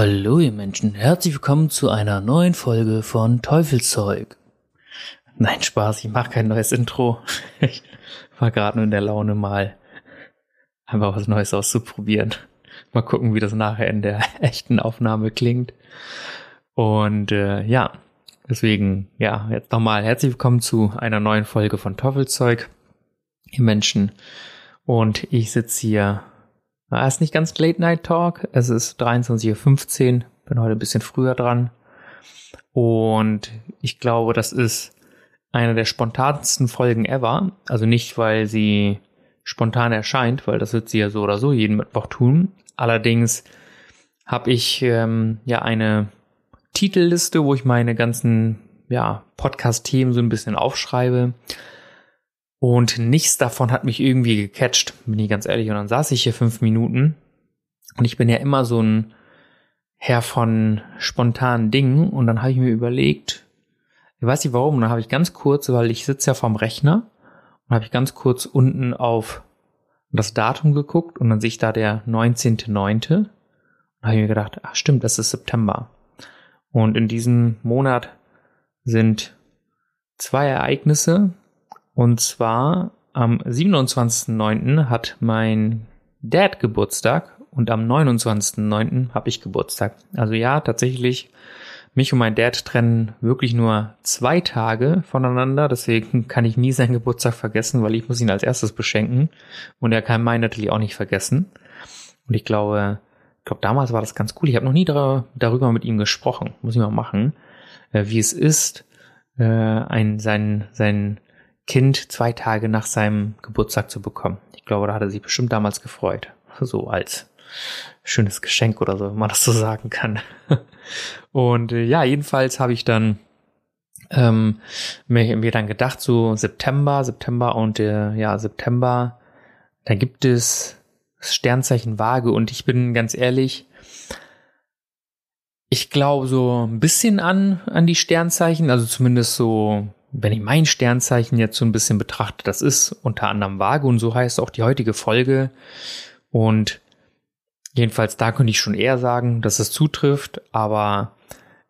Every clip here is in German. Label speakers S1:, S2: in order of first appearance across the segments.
S1: Hallo ihr Menschen, herzlich willkommen zu einer neuen Folge von Teufelszeug. Nein, Spaß, ich mache kein neues Intro. Ich war gerade nur in der Laune mal einfach was Neues auszuprobieren. Mal gucken, wie das nachher in der echten Aufnahme klingt. Und äh, ja, deswegen, ja, jetzt nochmal herzlich willkommen zu einer neuen Folge von Teufelszeug, ihr Menschen. Und ich sitze hier es ist nicht ganz Late Night Talk. Es ist 23.15 Uhr. Bin heute ein bisschen früher dran. Und ich glaube, das ist eine der spontansten Folgen ever. Also nicht, weil sie spontan erscheint, weil das wird sie ja so oder so jeden Mittwoch tun. Allerdings habe ich ähm, ja eine Titelliste, wo ich meine ganzen ja, Podcast-Themen so ein bisschen aufschreibe. Und nichts davon hat mich irgendwie gecatcht, bin ich ganz ehrlich. Und dann saß ich hier fünf Minuten und ich bin ja immer so ein Herr von spontanen Dingen. Und dann habe ich mir überlegt, ich weiß nicht warum, und dann habe ich ganz kurz, weil ich sitze ja vorm Rechner, und habe ich ganz kurz unten auf das Datum geguckt und dann sehe ich da der 19.9. Und habe ich mir gedacht, ach stimmt, das ist September. Und in diesem Monat sind zwei Ereignisse, und zwar am 27.09. hat mein Dad Geburtstag und am 29.09. habe ich Geburtstag. Also ja, tatsächlich, mich und mein Dad trennen wirklich nur zwei Tage voneinander. Deswegen kann ich nie seinen Geburtstag vergessen, weil ich muss ihn als erstes beschenken. Und er kann meinen natürlich auch nicht vergessen. Und ich glaube, ich glaube, damals war das ganz cool. Ich habe noch nie darüber mit ihm gesprochen. Muss ich mal machen. Äh, wie es ist, äh, ein, sein, sein Kind zwei Tage nach seinem Geburtstag zu bekommen. Ich glaube, da hat er sich bestimmt damals gefreut. So als schönes Geschenk oder so, wenn man das so sagen kann. Und äh, ja, jedenfalls habe ich dann ähm, mir, mir dann gedacht, so September, September und äh, ja, September, da gibt es das Sternzeichen Waage und ich bin ganz ehrlich, ich glaube so ein bisschen an, an die Sternzeichen, also zumindest so wenn ich mein Sternzeichen jetzt so ein bisschen betrachte, das ist unter anderem Waage und so heißt auch die heutige Folge. Und jedenfalls da könnte ich schon eher sagen, dass es zutrifft, aber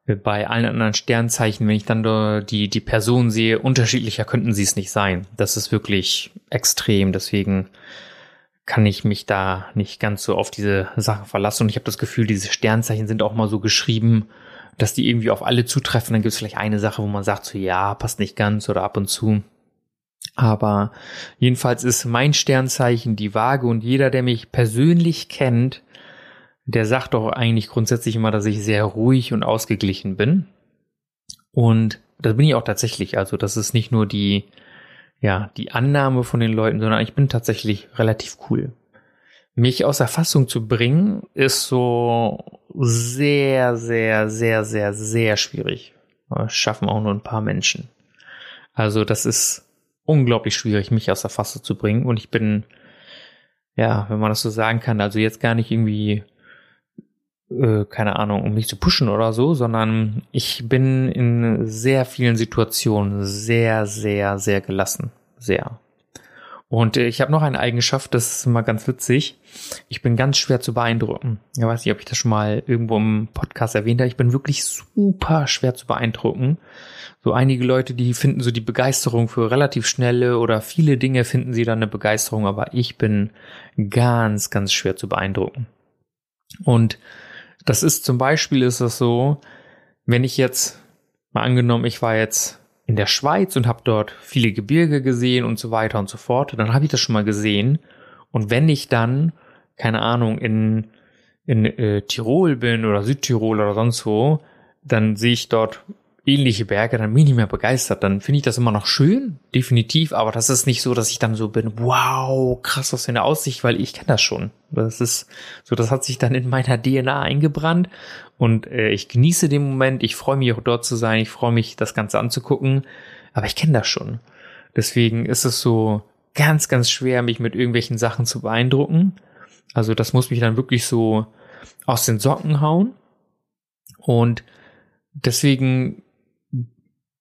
S1: bei allen anderen Sternzeichen, wenn ich dann die, die Person sehe, unterschiedlicher könnten sie es nicht sein. Das ist wirklich extrem, deswegen kann ich mich da nicht ganz so auf diese Sachen verlassen. Und ich habe das Gefühl, diese Sternzeichen sind auch mal so geschrieben, dass die irgendwie auf alle zutreffen. Dann gibt es vielleicht eine Sache, wo man sagt, so ja, passt nicht ganz oder ab und zu. Aber jedenfalls ist mein Sternzeichen die Waage und jeder, der mich persönlich kennt, der sagt doch eigentlich grundsätzlich immer, dass ich sehr ruhig und ausgeglichen bin. Und das bin ich auch tatsächlich. Also das ist nicht nur die, ja, die Annahme von den Leuten, sondern ich bin tatsächlich relativ cool mich aus der Fassung zu bringen, ist so sehr, sehr, sehr, sehr, sehr schwierig. Das schaffen auch nur ein paar Menschen. Also das ist unglaublich schwierig, mich aus der Fassung zu bringen. Und ich bin, ja, wenn man das so sagen kann, also jetzt gar nicht irgendwie, äh, keine Ahnung, um mich zu pushen oder so, sondern ich bin in sehr vielen Situationen sehr, sehr, sehr gelassen. Sehr. Und äh, ich habe noch eine Eigenschaft, das ist immer ganz witzig. Ich bin ganz schwer zu beeindrucken. Ich weiß nicht, ob ich das schon mal irgendwo im Podcast erwähnt habe. Ich bin wirklich super schwer zu beeindrucken. So einige Leute, die finden so die Begeisterung für relativ schnelle oder viele Dinge finden sie dann eine Begeisterung, aber ich bin ganz, ganz schwer zu beeindrucken. Und das ist zum Beispiel ist das so, wenn ich jetzt mal angenommen, ich war jetzt in der Schweiz und habe dort viele Gebirge gesehen und so weiter und so fort. Dann habe ich das schon mal gesehen. Und wenn ich dann, keine Ahnung, in, in äh, Tirol bin oder Südtirol oder sonst wo, dann sehe ich dort ähnliche Berge, dann bin ich nicht mehr begeistert. Dann finde ich das immer noch schön, definitiv, aber das ist nicht so, dass ich dann so bin, wow, krass aus der Aussicht, weil ich kenne das schon. Das ist so, das hat sich dann in meiner DNA eingebrannt und äh, ich genieße den Moment, ich freue mich auch dort zu sein, ich freue mich, das Ganze anzugucken, aber ich kenne das schon. Deswegen ist es so ganz, ganz schwer, mich mit irgendwelchen Sachen zu beeindrucken. Also das muss mich dann wirklich so aus den Socken hauen. Und deswegen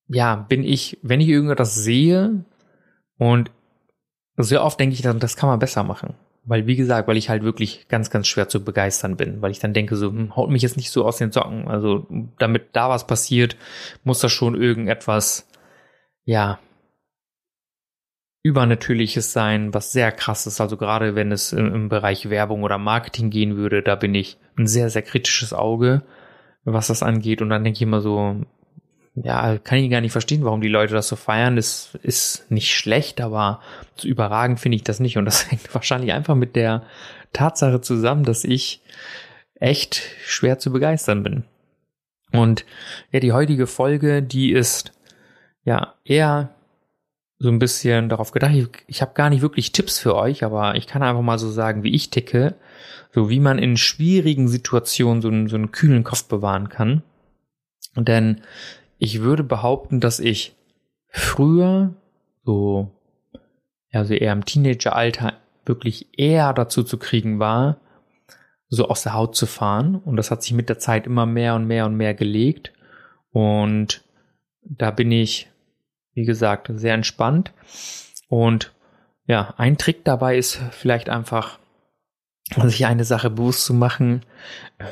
S1: ja, bin ich, wenn ich irgendwas sehe und sehr oft denke ich dann, das kann man besser machen. Weil, wie gesagt, weil ich halt wirklich ganz, ganz schwer zu begeistern bin, weil ich dann denke, so, hm, haut mich jetzt nicht so aus den Socken. Also, damit da was passiert, muss da schon irgendetwas, ja, übernatürliches sein, was sehr krass ist. Also gerade wenn es im, im Bereich Werbung oder Marketing gehen würde, da bin ich ein sehr, sehr kritisches Auge, was das angeht. Und dann denke ich immer so, ja, kann ich gar nicht verstehen, warum die Leute das so feiern. Das ist nicht schlecht, aber so überragend finde ich das nicht. Und das hängt wahrscheinlich einfach mit der Tatsache zusammen, dass ich echt schwer zu begeistern bin. Und ja, die heutige Folge, die ist ja eher so ein bisschen darauf gedacht, ich, ich habe gar nicht wirklich Tipps für euch, aber ich kann einfach mal so sagen, wie ich ticke, so wie man in schwierigen Situationen so einen, so einen kühlen Kopf bewahren kann. Denn ich würde behaupten, dass ich früher, so, also eher im Teenageralter, wirklich eher dazu zu kriegen war, so aus der Haut zu fahren. Und das hat sich mit der Zeit immer mehr und mehr und mehr gelegt. Und da bin ich, wie gesagt, sehr entspannt. Und ja, ein Trick dabei ist vielleicht einfach, sich eine Sache bewusst zu machen,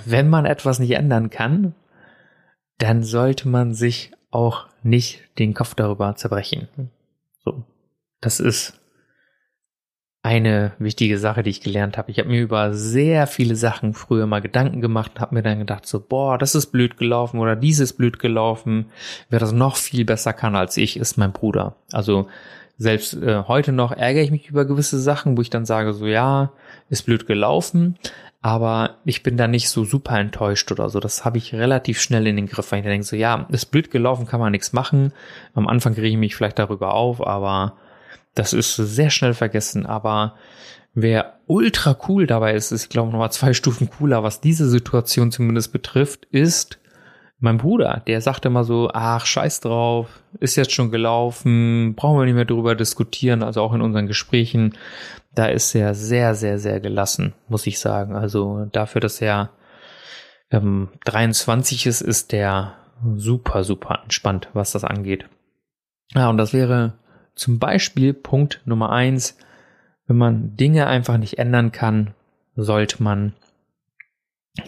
S1: wenn man etwas nicht ändern kann, dann sollte man sich auch nicht den Kopf darüber zerbrechen. So, das ist eine wichtige Sache, die ich gelernt habe. Ich habe mir über sehr viele Sachen früher mal Gedanken gemacht und habe mir dann gedacht, so, boah, das ist blöd gelaufen oder dieses blöd gelaufen. Wer das noch viel besser kann als ich, ist mein Bruder. Also selbst äh, heute noch ärgere ich mich über gewisse Sachen, wo ich dann sage, so ja, ist blöd gelaufen, aber ich bin da nicht so super enttäuscht oder so. Das habe ich relativ schnell in den Griff, weil ich denke so, ja, ist blöd gelaufen, kann man nichts machen. Am Anfang kriege ich mich vielleicht darüber auf, aber das ist sehr schnell vergessen. Aber wer ultra cool dabei ist, ist, ich glaube, nochmal zwei Stufen cooler, was diese Situation zumindest betrifft, ist mein Bruder. Der sagte immer so, ach, scheiß drauf, ist jetzt schon gelaufen, brauchen wir nicht mehr drüber diskutieren, also auch in unseren Gesprächen da ist er sehr, sehr, sehr gelassen, muss ich sagen. Also dafür, dass er ähm, 23 ist, ist der super, super entspannt, was das angeht. Ja, und das wäre zum Beispiel Punkt Nummer eins. Wenn man Dinge einfach nicht ändern kann, sollte man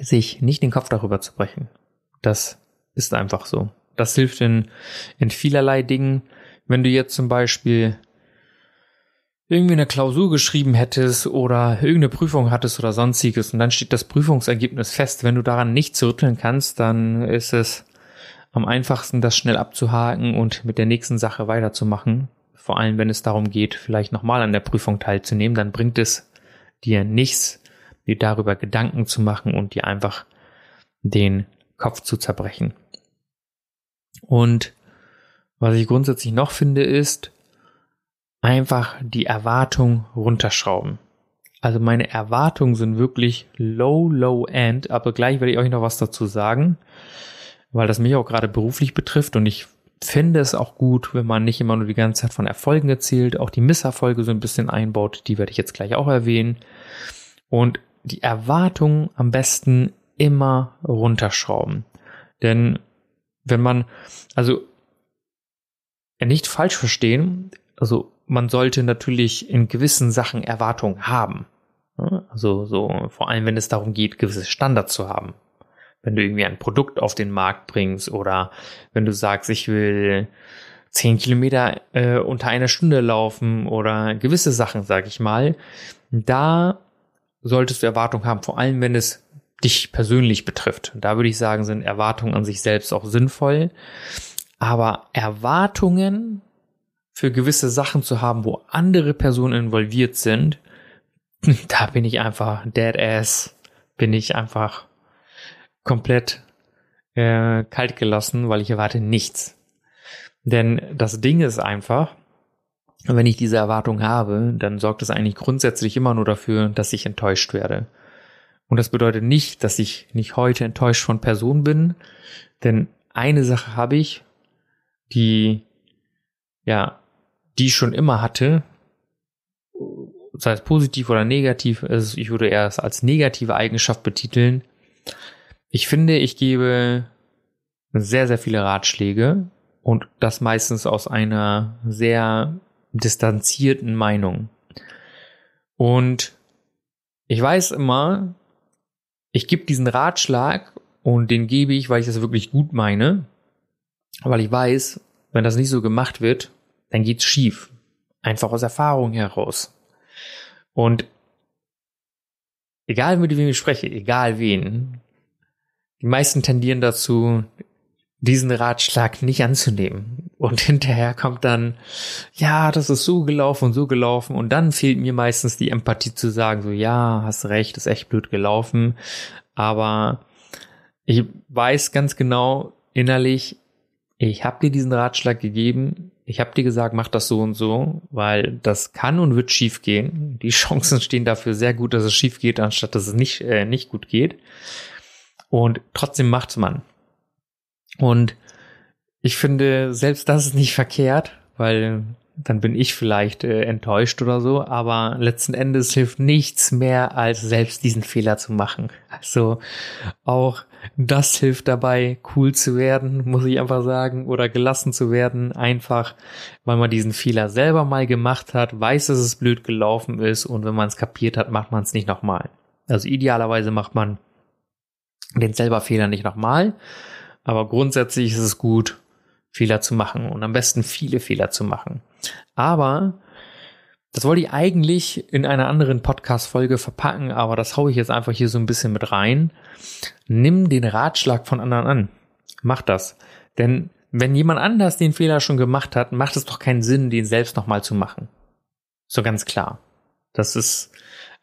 S1: sich nicht den Kopf darüber zu brechen. Das ist einfach so. Das hilft in, in vielerlei Dingen. Wenn du jetzt zum Beispiel irgendwie eine Klausur geschrieben hättest oder irgendeine Prüfung hattest oder sonstiges und dann steht das Prüfungsergebnis fest. Wenn du daran nicht zurückeln kannst, dann ist es am einfachsten, das schnell abzuhaken und mit der nächsten Sache weiterzumachen. Vor allem, wenn es darum geht, vielleicht nochmal an der Prüfung teilzunehmen, dann bringt es dir nichts, dir darüber Gedanken zu machen und dir einfach den Kopf zu zerbrechen. Und was ich grundsätzlich noch finde, ist, einfach die Erwartung runterschrauben. Also meine Erwartungen sind wirklich low, low end, aber gleich werde ich euch noch was dazu sagen, weil das mich auch gerade beruflich betrifft und ich finde es auch gut, wenn man nicht immer nur die ganze Zeit von Erfolgen erzählt, auch die Misserfolge so ein bisschen einbaut, die werde ich jetzt gleich auch erwähnen. Und die Erwartungen am besten immer runterschrauben. Denn wenn man, also nicht falsch verstehen, also man sollte natürlich in gewissen Sachen Erwartungen haben. Also so, vor allem wenn es darum geht, gewisse Standards zu haben. Wenn du irgendwie ein Produkt auf den Markt bringst oder wenn du sagst, ich will zehn Kilometer äh, unter einer Stunde laufen oder gewisse Sachen, sag ich mal, da solltest du Erwartungen haben, vor allem wenn es dich persönlich betrifft. Da würde ich sagen, sind Erwartungen an sich selbst auch sinnvoll. Aber Erwartungen für gewisse Sachen zu haben, wo andere Personen involviert sind, da bin ich einfach dead ass, bin ich einfach komplett äh, kalt gelassen, weil ich erwarte nichts. Denn das Ding ist einfach, wenn ich diese Erwartung habe, dann sorgt es eigentlich grundsätzlich immer nur dafür, dass ich enttäuscht werde. Und das bedeutet nicht, dass ich nicht heute enttäuscht von Personen bin, denn eine Sache habe ich, die, ja, die ich schon immer hatte, sei es positiv oder negativ, also ich würde eher es als negative Eigenschaft betiteln. Ich finde, ich gebe sehr, sehr viele Ratschläge und das meistens aus einer sehr distanzierten Meinung. Und ich weiß immer, ich gebe diesen Ratschlag und den gebe ich, weil ich das wirklich gut meine, weil ich weiß, wenn das nicht so gemacht wird, dann geht's schief. Einfach aus Erfahrung heraus. Und egal mit wem ich spreche, egal wen, die meisten tendieren dazu, diesen Ratschlag nicht anzunehmen. Und hinterher kommt dann, ja, das ist so gelaufen und so gelaufen. Und dann fehlt mir meistens die Empathie zu sagen, so, ja, hast recht, ist echt blöd gelaufen. Aber ich weiß ganz genau innerlich, ich habe dir diesen Ratschlag gegeben. Ich habe dir gesagt, mach das so und so, weil das kann und wird schief gehen. Die Chancen stehen dafür sehr gut, dass es schief geht, anstatt dass es nicht, äh, nicht gut geht. Und trotzdem macht's man. Und ich finde, selbst das ist nicht verkehrt, weil dann bin ich vielleicht äh, enttäuscht oder so, aber letzten Endes hilft nichts mehr, als selbst diesen Fehler zu machen. Also auch das hilft dabei, cool zu werden, muss ich einfach sagen, oder gelassen zu werden, einfach weil man diesen Fehler selber mal gemacht hat, weiß, dass es blöd gelaufen ist und wenn man es kapiert hat, macht man es nicht nochmal. Also idealerweise macht man den selber Fehler nicht nochmal, aber grundsätzlich ist es gut, Fehler zu machen und am besten viele Fehler zu machen. Aber das wollte ich eigentlich in einer anderen Podcast-Folge verpacken, aber das haue ich jetzt einfach hier so ein bisschen mit rein. Nimm den Ratschlag von anderen an. Mach das. Denn wenn jemand anders den Fehler schon gemacht hat, macht es doch keinen Sinn, den selbst nochmal zu machen. So ganz klar. Das ist,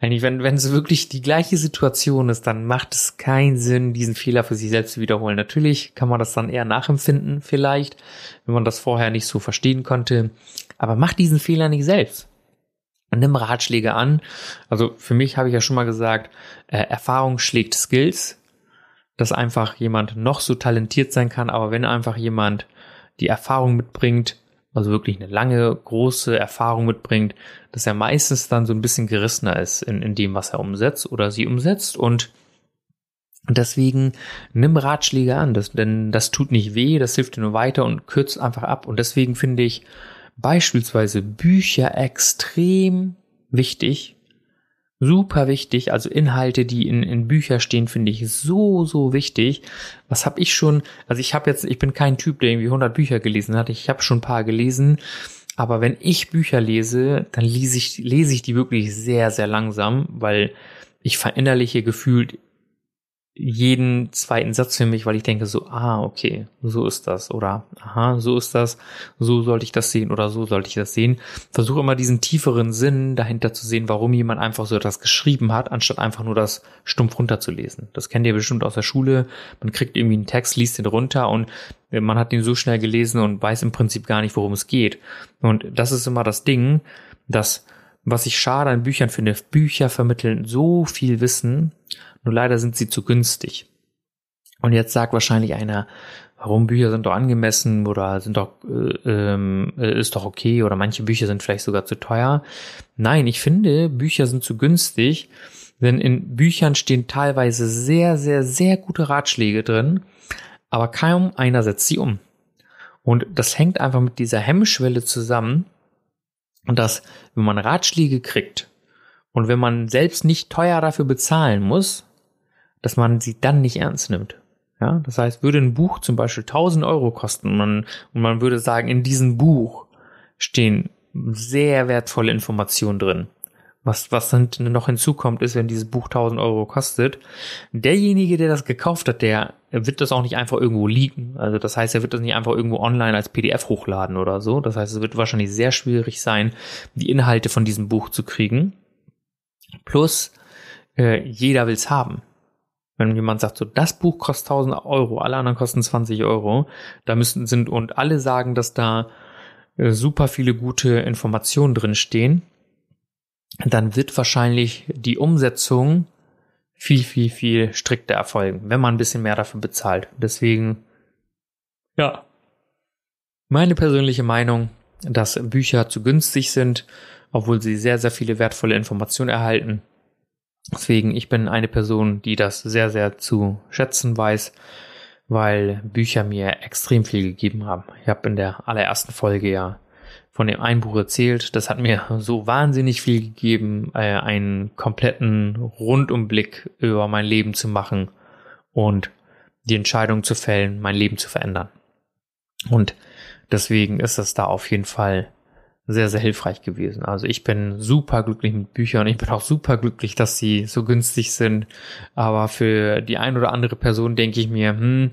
S1: eigentlich, wenn, wenn es wirklich die gleiche Situation ist, dann macht es keinen Sinn, diesen Fehler für sich selbst zu wiederholen. Natürlich kann man das dann eher nachempfinden, vielleicht, wenn man das vorher nicht so verstehen konnte. Aber mach diesen Fehler nicht selbst. Nimm Ratschläge an. Also für mich habe ich ja schon mal gesagt, äh, Erfahrung schlägt Skills, dass einfach jemand noch so talentiert sein kann, aber wenn einfach jemand die Erfahrung mitbringt, also wirklich eine lange, große Erfahrung mitbringt, dass er meistens dann so ein bisschen gerissener ist in, in dem, was er umsetzt oder sie umsetzt. Und deswegen nimm Ratschläge an, das, denn das tut nicht weh, das hilft dir nur weiter und kürzt einfach ab. Und deswegen finde ich beispielsweise Bücher extrem wichtig, super wichtig. Also Inhalte, die in, in Bücher stehen, finde ich so, so wichtig. Was habe ich schon, also ich habe jetzt, ich bin kein Typ, der irgendwie 100 Bücher gelesen hat. Ich habe schon ein paar gelesen. Aber wenn ich Bücher lese, dann lese ich, lese ich die wirklich sehr, sehr langsam, weil ich verinnerliche gefühlt jeden zweiten Satz für mich, weil ich denke so, ah, okay, so ist das oder aha, so ist das, so sollte ich das sehen oder so sollte ich das sehen. Versuche immer diesen tieferen Sinn dahinter zu sehen, warum jemand einfach so etwas geschrieben hat, anstatt einfach nur das stumpf runterzulesen. Das kennt ihr bestimmt aus der Schule. Man kriegt irgendwie einen Text, liest den runter und man hat den so schnell gelesen und weiß im Prinzip gar nicht, worum es geht. Und das ist immer das Ding, dass was ich schade an Büchern finde, Bücher vermitteln so viel Wissen, nur leider sind sie zu günstig. Und jetzt sagt wahrscheinlich einer, warum Bücher sind doch angemessen oder sind doch äh, ähm, äh, ist doch okay oder manche Bücher sind vielleicht sogar zu teuer. Nein, ich finde Bücher sind zu günstig, denn in Büchern stehen teilweise sehr sehr sehr gute Ratschläge drin, aber kaum einer setzt sie um. Und das hängt einfach mit dieser Hemmschwelle zusammen, und dass wenn man Ratschläge kriegt und wenn man selbst nicht teuer dafür bezahlen muss, dass man sie dann nicht ernst nimmt. Ja, das heißt, würde ein Buch zum Beispiel 1000 Euro kosten und man, und man würde sagen, in diesem Buch stehen sehr wertvolle Informationen drin. Was, was dann noch hinzukommt, ist, wenn dieses Buch 1000 Euro kostet, derjenige, der das gekauft hat, der wird das auch nicht einfach irgendwo liegen. Also das heißt, er wird das nicht einfach irgendwo online als PDF hochladen oder so. Das heißt, es wird wahrscheinlich sehr schwierig sein, die Inhalte von diesem Buch zu kriegen. Plus, äh, jeder will's haben. Wenn jemand sagt, so, das Buch kostet 1000 Euro, alle anderen kosten 20 Euro, da müssen sind und alle sagen, dass da äh, super viele gute Informationen drin stehen, dann wird wahrscheinlich die Umsetzung viel, viel, viel strikter erfolgen, wenn man ein bisschen mehr dafür bezahlt. Deswegen, ja, meine persönliche Meinung, dass Bücher zu günstig sind, obwohl sie sehr, sehr viele wertvolle Informationen erhalten. Deswegen, ich bin eine Person, die das sehr, sehr zu schätzen weiß, weil Bücher mir extrem viel gegeben haben. Ich habe in der allerersten Folge ja von dem Einbuch erzählt. Das hat mir so wahnsinnig viel gegeben, äh, einen kompletten Rundumblick über mein Leben zu machen und die Entscheidung zu fällen, mein Leben zu verändern. Und deswegen ist das da auf jeden Fall sehr, sehr hilfreich gewesen. Also ich bin super glücklich mit Büchern. Ich bin auch super glücklich, dass sie so günstig sind. Aber für die ein oder andere Person denke ich mir, hm,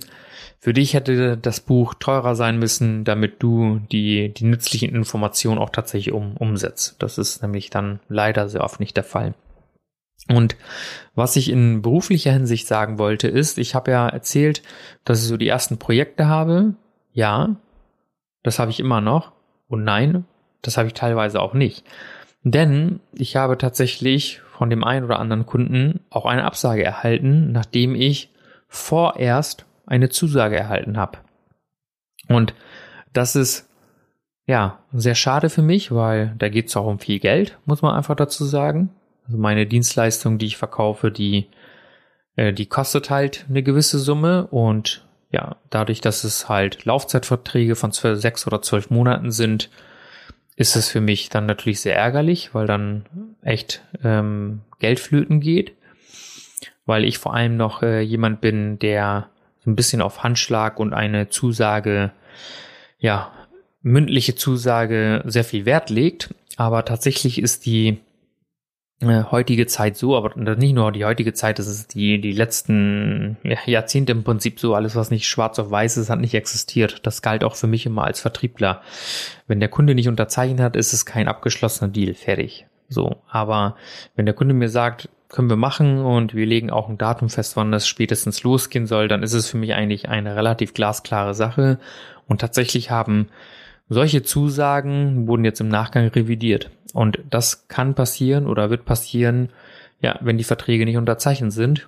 S1: für dich hätte das Buch teurer sein müssen, damit du die, die nützlichen Informationen auch tatsächlich um, umsetzt. Das ist nämlich dann leider sehr oft nicht der Fall. Und was ich in beruflicher Hinsicht sagen wollte, ist, ich habe ja erzählt, dass ich so die ersten Projekte habe. Ja, das habe ich immer noch. Und nein, das habe ich teilweise auch nicht. Denn ich habe tatsächlich von dem einen oder anderen Kunden auch eine Absage erhalten, nachdem ich vorerst eine Zusage erhalten habe. Und das ist ja sehr schade für mich, weil da geht es auch um viel Geld, muss man einfach dazu sagen. Also meine Dienstleistung, die ich verkaufe, die, äh, die kostet halt eine gewisse Summe und ja, dadurch, dass es halt Laufzeitverträge von sechs oder zwölf Monaten sind, ist es für mich dann natürlich sehr ärgerlich, weil dann echt ähm, Geld geht, weil ich vor allem noch äh, jemand bin, der ein bisschen auf Handschlag und eine Zusage, ja, mündliche Zusage sehr viel Wert legt. Aber tatsächlich ist die äh, heutige Zeit so, aber nicht nur die heutige Zeit, das ist die, die letzten ja, Jahrzehnte im Prinzip so, alles was nicht schwarz auf weiß ist, hat nicht existiert. Das galt auch für mich immer als Vertriebler. Wenn der Kunde nicht unterzeichnet hat, ist es kein abgeschlossener Deal, fertig. So, aber wenn der Kunde mir sagt, können wir machen und wir legen auch ein Datum fest, wann das spätestens losgehen soll, dann ist es für mich eigentlich eine relativ glasklare Sache. Und tatsächlich haben solche Zusagen wurden jetzt im Nachgang revidiert. Und das kann passieren oder wird passieren, ja, wenn die Verträge nicht unterzeichnet sind.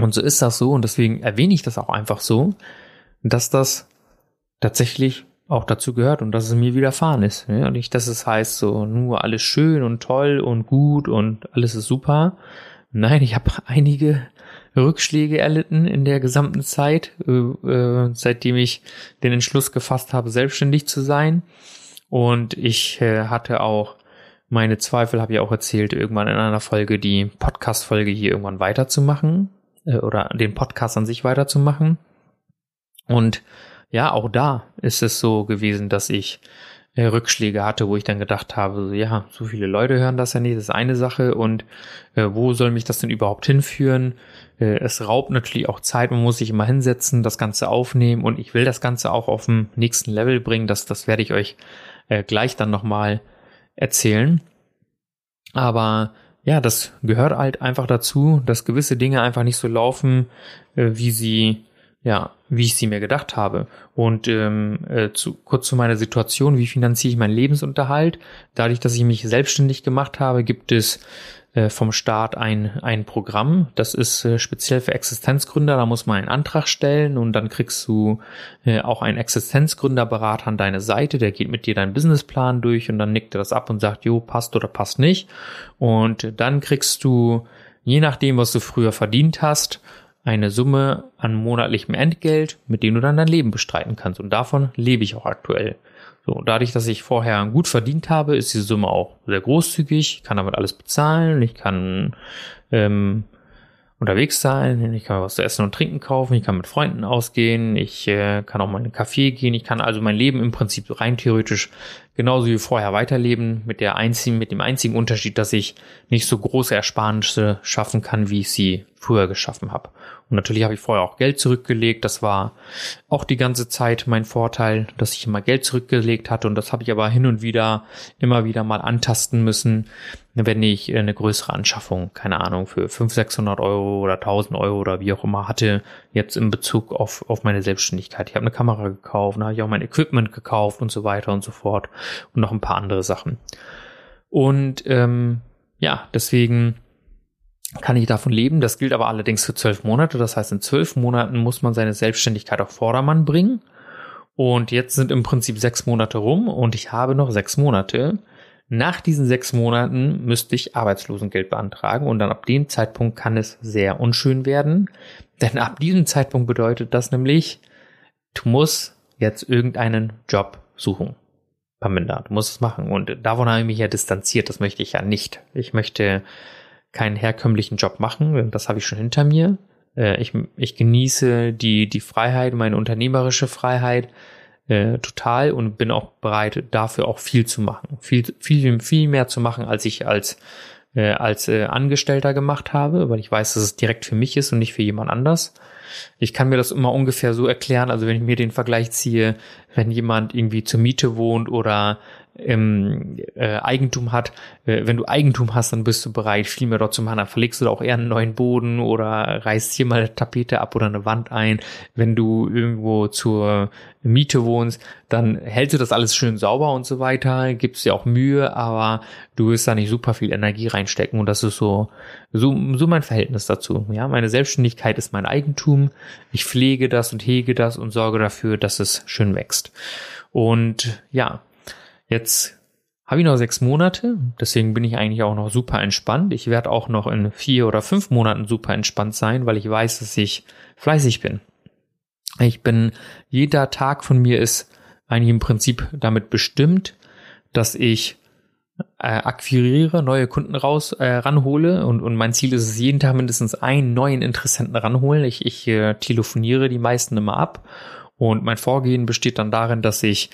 S1: Und so ist das so und deswegen erwähne ich das auch einfach so, dass das tatsächlich auch dazu gehört und dass es mir widerfahren ist. Ja? Nicht, dass es heißt, so nur alles schön und toll und gut und alles ist super. Nein, ich habe einige Rückschläge erlitten in der gesamten Zeit, äh, äh, seitdem ich den Entschluss gefasst habe, selbstständig zu sein. Und ich äh, hatte auch meine Zweifel, habe ich auch erzählt, irgendwann in einer Folge die Podcast-Folge hier irgendwann weiterzumachen äh, oder den Podcast an sich weiterzumachen. Und ja, auch da ist es so gewesen, dass ich äh, Rückschläge hatte, wo ich dann gedacht habe, so, ja, so viele Leute hören das ja nicht, das ist eine Sache und äh, wo soll mich das denn überhaupt hinführen? Äh, es raubt natürlich auch Zeit, man muss sich immer hinsetzen, das Ganze aufnehmen und ich will das Ganze auch auf dem nächsten Level bringen, das, das werde ich euch äh, gleich dann nochmal erzählen. Aber ja, das gehört halt einfach dazu, dass gewisse Dinge einfach nicht so laufen, äh, wie sie ja, wie ich sie mir gedacht habe. Und ähm, äh, zu, kurz zu meiner Situation, wie finanziere ich meinen Lebensunterhalt? Dadurch, dass ich mich selbstständig gemacht habe, gibt es vom Staat ein, ein Programm. Das ist äh, speziell für Existenzgründer. Da muss man einen Antrag stellen und dann kriegst du äh, auch einen Existenzgründerberater an deine Seite. Der geht mit dir deinen Businessplan durch und dann nickt er das ab und sagt, jo, passt oder passt nicht. Und dann kriegst du, je nachdem, was du früher verdient hast, eine Summe an monatlichem Entgelt, mit dem du dann dein Leben bestreiten kannst. Und davon lebe ich auch aktuell. So, dadurch, dass ich vorher gut verdient habe, ist diese Summe auch sehr großzügig. Ich kann damit alles bezahlen. Ich kann ähm, unterwegs sein. Ich kann was zu essen und trinken kaufen. Ich kann mit Freunden ausgehen. Ich äh, kann auch mal in einen Café gehen. Ich kann also mein Leben im Prinzip rein theoretisch genauso wie vorher weiterleben, mit der einzigen, mit dem einzigen Unterschied, dass ich nicht so große Ersparnisse schaffen kann, wie ich sie früher geschaffen habe. Und natürlich habe ich vorher auch Geld zurückgelegt. Das war auch die ganze Zeit mein Vorteil, dass ich immer Geld zurückgelegt hatte. Und das habe ich aber hin und wieder immer wieder mal antasten müssen, wenn ich eine größere Anschaffung, keine Ahnung, für 500, 600 Euro oder 1000 Euro oder wie auch immer hatte, jetzt in Bezug auf, auf meine Selbstständigkeit. Ich habe eine Kamera gekauft, da habe ich auch mein Equipment gekauft und so weiter und so fort und noch ein paar andere Sachen. Und ähm, ja, deswegen kann ich davon leben. Das gilt aber allerdings für zwölf Monate. Das heißt, in zwölf Monaten muss man seine Selbstständigkeit auf Vordermann bringen. Und jetzt sind im Prinzip sechs Monate rum und ich habe noch sechs Monate. Nach diesen sechs Monaten müsste ich Arbeitslosengeld beantragen und dann ab dem Zeitpunkt kann es sehr unschön werden. Denn ab diesem Zeitpunkt bedeutet das nämlich, du musst jetzt irgendeinen Job suchen. Paminda, du musst es machen. Und davon habe ich mich ja distanziert. Das möchte ich ja nicht. Ich möchte keinen herkömmlichen Job machen, das habe ich schon hinter mir. Äh, ich, ich genieße die, die Freiheit, meine unternehmerische Freiheit äh, total und bin auch bereit, dafür auch viel zu machen. Viel, viel, viel mehr zu machen, als ich als, äh, als äh, Angestellter gemacht habe, weil ich weiß, dass es direkt für mich ist und nicht für jemand anders. Ich kann mir das immer ungefähr so erklären, also wenn ich mir den Vergleich ziehe, wenn jemand irgendwie zur Miete wohnt oder ähm, äh, Eigentum hat, äh, wenn du Eigentum hast, dann bist du bereit, viel mehr dort zu machen. Dann verlegst du da auch eher einen neuen Boden oder reißt hier mal eine Tapete ab oder eine Wand ein. Wenn du irgendwo zur Miete wohnst, dann hältst du das alles schön sauber und so weiter, gibst dir auch Mühe, aber du wirst da nicht super viel Energie reinstecken und das ist so, so, so mein Verhältnis dazu. Ja, meine Selbstständigkeit ist mein Eigentum. Ich pflege das und hege das und sorge dafür, dass es schön wächst. Und ja, Jetzt habe ich noch sechs Monate, deswegen bin ich eigentlich auch noch super entspannt. Ich werde auch noch in vier oder fünf Monaten super entspannt sein, weil ich weiß, dass ich fleißig bin. Ich bin, jeder Tag von mir ist eigentlich im Prinzip damit bestimmt, dass ich äh, akquiriere, neue Kunden raus äh, ranhole und, und mein Ziel ist es, jeden Tag mindestens einen neuen Interessenten ranholen. Ich, ich äh, telefoniere die meisten immer ab und mein Vorgehen besteht dann darin, dass ich